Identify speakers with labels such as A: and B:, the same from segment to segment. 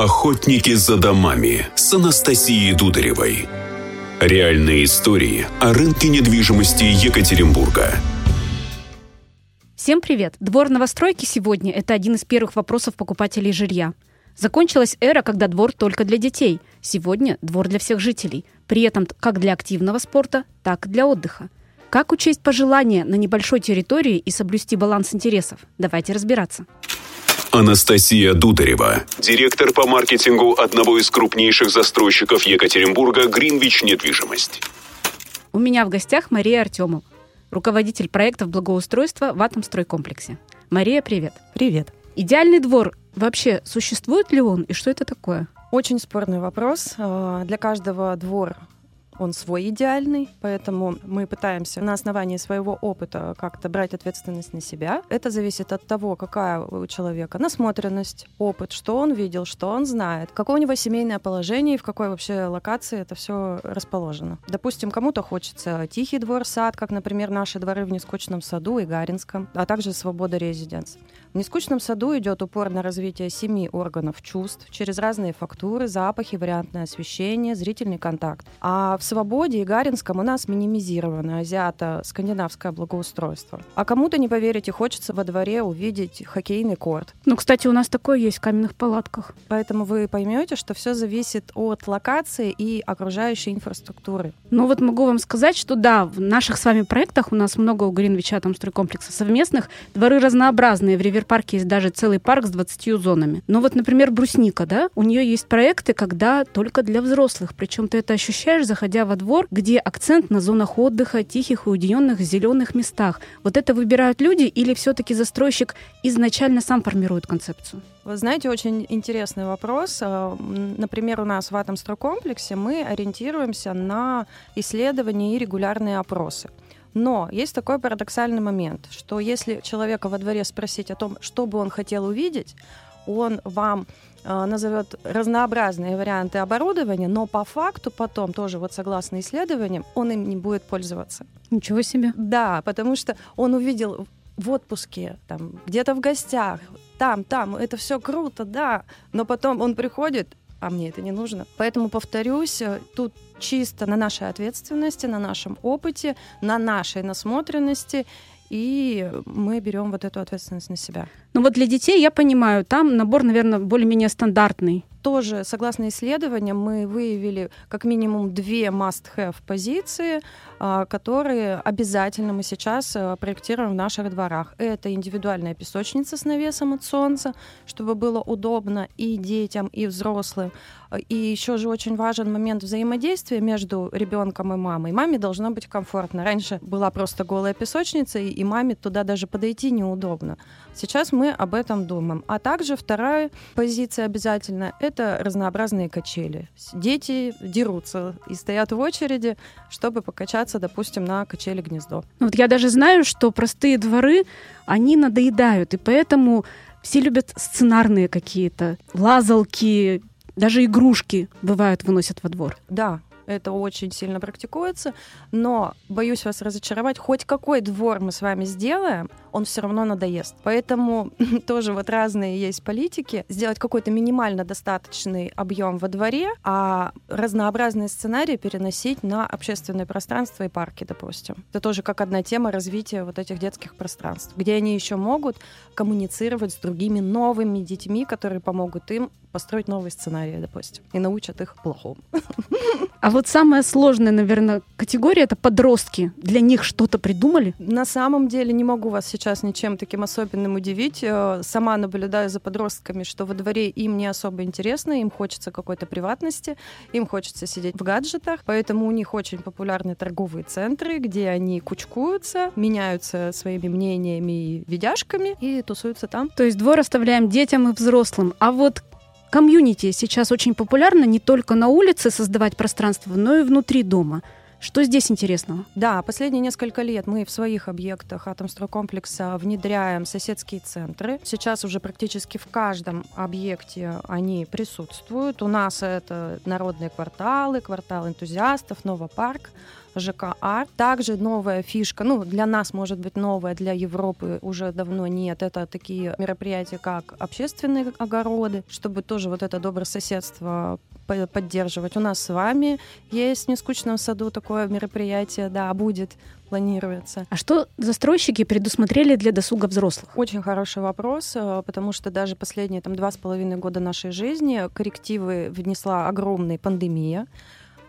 A: Охотники за домами с Анастасией Дударевой. Реальные истории о рынке недвижимости Екатеринбурга.
B: Всем привет! Двор новостройки сегодня – это один из первых вопросов покупателей жилья. Закончилась эра, когда двор только для детей. Сегодня двор для всех жителей. При этом как для активного спорта, так и для отдыха. Как учесть пожелания на небольшой территории и соблюсти баланс интересов? Давайте разбираться.
A: Анастасия Дударева, директор по маркетингу одного из крупнейших застройщиков Екатеринбурга «Гринвич Недвижимость».
B: У меня в гостях Мария Артемова, руководитель проектов благоустройства в Атомстройкомплексе. Мария, привет.
C: Привет.
B: Идеальный двор вообще существует ли он и что это такое?
C: Очень спорный вопрос. А, для каждого двор он свой идеальный, поэтому мы пытаемся на основании своего опыта как-то брать ответственность на себя. Это зависит от того, какая у человека насмотренность, опыт, что он видел, что он знает, какое у него семейное положение и в какой вообще локации это все расположено. Допустим, кому-то хочется тихий двор, сад, как, например, наши дворы в Нескучном саду и Гаринском, а также Свобода резиденс. В Нескучном саду идет упор на развитие семи органов чувств через разные фактуры, запахи, вариантное освещение, зрительный контакт. А в Свободе и Гаринском у нас минимизировано азиато-скандинавское благоустройство. А кому-то, не поверите, хочется во дворе увидеть хоккейный корт.
B: Ну, кстати, у нас такое есть в каменных палатках.
C: Поэтому вы поймете, что все зависит от локации и окружающей инфраструктуры.
B: Ну вот могу вам сказать, что да, в наших с вами проектах у нас много у Гринвича там стройкомплекса совместных. Дворы разнообразные. В Риверпарке есть даже целый парк с 20 зонами. Но вот, например, брусника, да, у нее есть проекты, когда только для взрослых. Причем ты это ощущаешь, заходя во двор, где акцент на зонах отдыха, тихих и уединенных зеленых местах. Вот это выбирают люди или все-таки застройщик изначально сам формирует концепцию?
C: Вы знаете, очень интересный вопрос. А, например, у нас в Атомстройкомплексе мы ориентируемся на исследования и регулярные опросы. Но есть такой парадоксальный момент, что если человека во дворе спросить о том, что бы он хотел увидеть, он вам э, назовет разнообразные варианты оборудования, но по факту потом, тоже вот согласно исследованиям, он им не будет пользоваться.
B: Ничего себе.
C: Да, потому что он увидел в отпуске, там, где-то в гостях, там, там, это все круто, да, но потом он приходит, а мне это не нужно. Поэтому, повторюсь, э, тут чисто на нашей ответственности, на нашем опыте, на нашей насмотренности и мы берем вот эту ответственность на себя.
B: Ну вот для детей, я понимаю, там набор, наверное, более-менее стандартный.
C: Тоже, согласно исследованиям, мы выявили как минимум две must-have позиции, а, которые обязательно мы сейчас а, проектируем в наших дворах. Это индивидуальная песочница с навесом от солнца, чтобы было удобно и детям, и взрослым. И еще же очень важен момент взаимодействия между ребенком и мамой. Маме должно быть комфортно. Раньше была просто голая песочница, и маме туда даже подойти неудобно. Сейчас мы об этом думаем. А также вторая позиция обязательно — это разнообразные качели. Дети дерутся и стоят в очереди, чтобы покачаться, допустим, на качели гнездо.
B: Ну вот я даже знаю, что простые дворы, они надоедают, и поэтому все любят сценарные какие-то лазалки, даже игрушки бывают выносят во двор.
C: Да, это очень сильно практикуется, но боюсь вас разочаровать, хоть какой двор мы с вами сделаем, он все равно надоест. Поэтому тоже вот разные есть политики. Сделать какой-то минимально достаточный объем во дворе, а разнообразные сценарии переносить на общественное пространство и парки, допустим. Это тоже как одна тема развития вот этих детских пространств, где они еще могут коммуницировать с другими новыми детьми, которые помогут им построить новые сценарии, допустим, и научат их плохому.
B: А вот самая сложная, наверное, категория — это подростки. Для них что-то придумали?
C: На самом деле не могу вас сейчас ничем таким особенным удивить. Э, сама наблюдаю за подростками, что во дворе им не особо интересно, им хочется какой-то приватности, им хочется сидеть в гаджетах, поэтому у них очень популярны торговые центры, где они кучкуются, меняются своими мнениями и видяшками и тусуются там.
B: То есть двор оставляем детям и взрослым. А вот комьюнити сейчас очень популярно не только на улице создавать пространство, но и внутри дома. Что здесь интересного?
C: Да, последние несколько лет мы в своих объектах Атомстройкомплекса внедряем соседские центры. Сейчас уже практически в каждом объекте они присутствуют. У нас это народные кварталы, квартал энтузиастов, Новопарк, ЖК Арт. Также новая фишка, ну, для нас, может быть, новая, для Европы уже давно нет. Это такие мероприятия, как общественные огороды, чтобы тоже вот это добрососедство поддерживать. У нас с вами есть в Нескучном саду такое мероприятие, да, будет планируется.
B: А что застройщики предусмотрели для досуга взрослых?
C: Очень хороший вопрос, э, потому что даже последние там два с половиной года нашей жизни коррективы внесла огромная пандемия,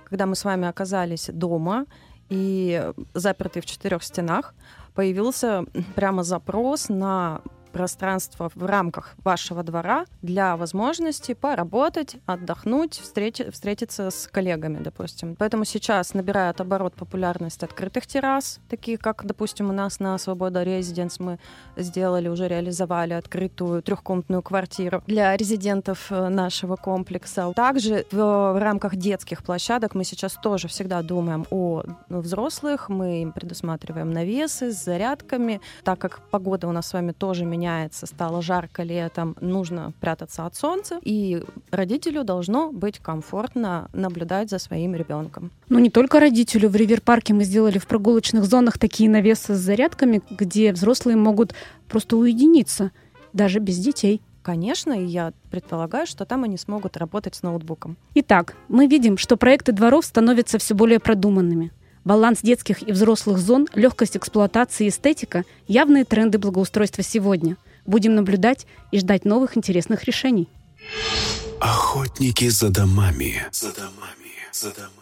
C: когда мы с вами оказались дома и заперты в четырех стенах, появился прямо запрос на пространство в рамках вашего двора для возможности поработать, отдохнуть, встрети, встретиться с коллегами, допустим. Поэтому сейчас набирает оборот популярность открытых террас, такие как, допустим, у нас на Свобода Резиденс мы сделали, уже реализовали открытую трехкомнатную квартиру для резидентов э, нашего комплекса. Также в, рамках детских площадок мы сейчас тоже всегда думаем о взрослых, мы им предусматриваем навесы с зарядками, так как погода у нас с вами тоже меняется меняется, стало жарко летом, нужно прятаться от солнца, и родителю должно быть комфортно наблюдать за своим ребенком.
B: Ну, не только родителю. В Ривер-парке мы сделали в прогулочных зонах такие навесы с зарядками, где взрослые могут просто уединиться, даже без детей.
C: Конечно, и я предполагаю, что там они смогут работать с ноутбуком.
B: Итак, мы видим, что проекты дворов становятся все более продуманными. Баланс детских и взрослых зон, легкость эксплуатации и эстетика – явные тренды благоустройства сегодня. Будем наблюдать и ждать новых интересных решений.
A: Охотники за домами. За домами. За домами.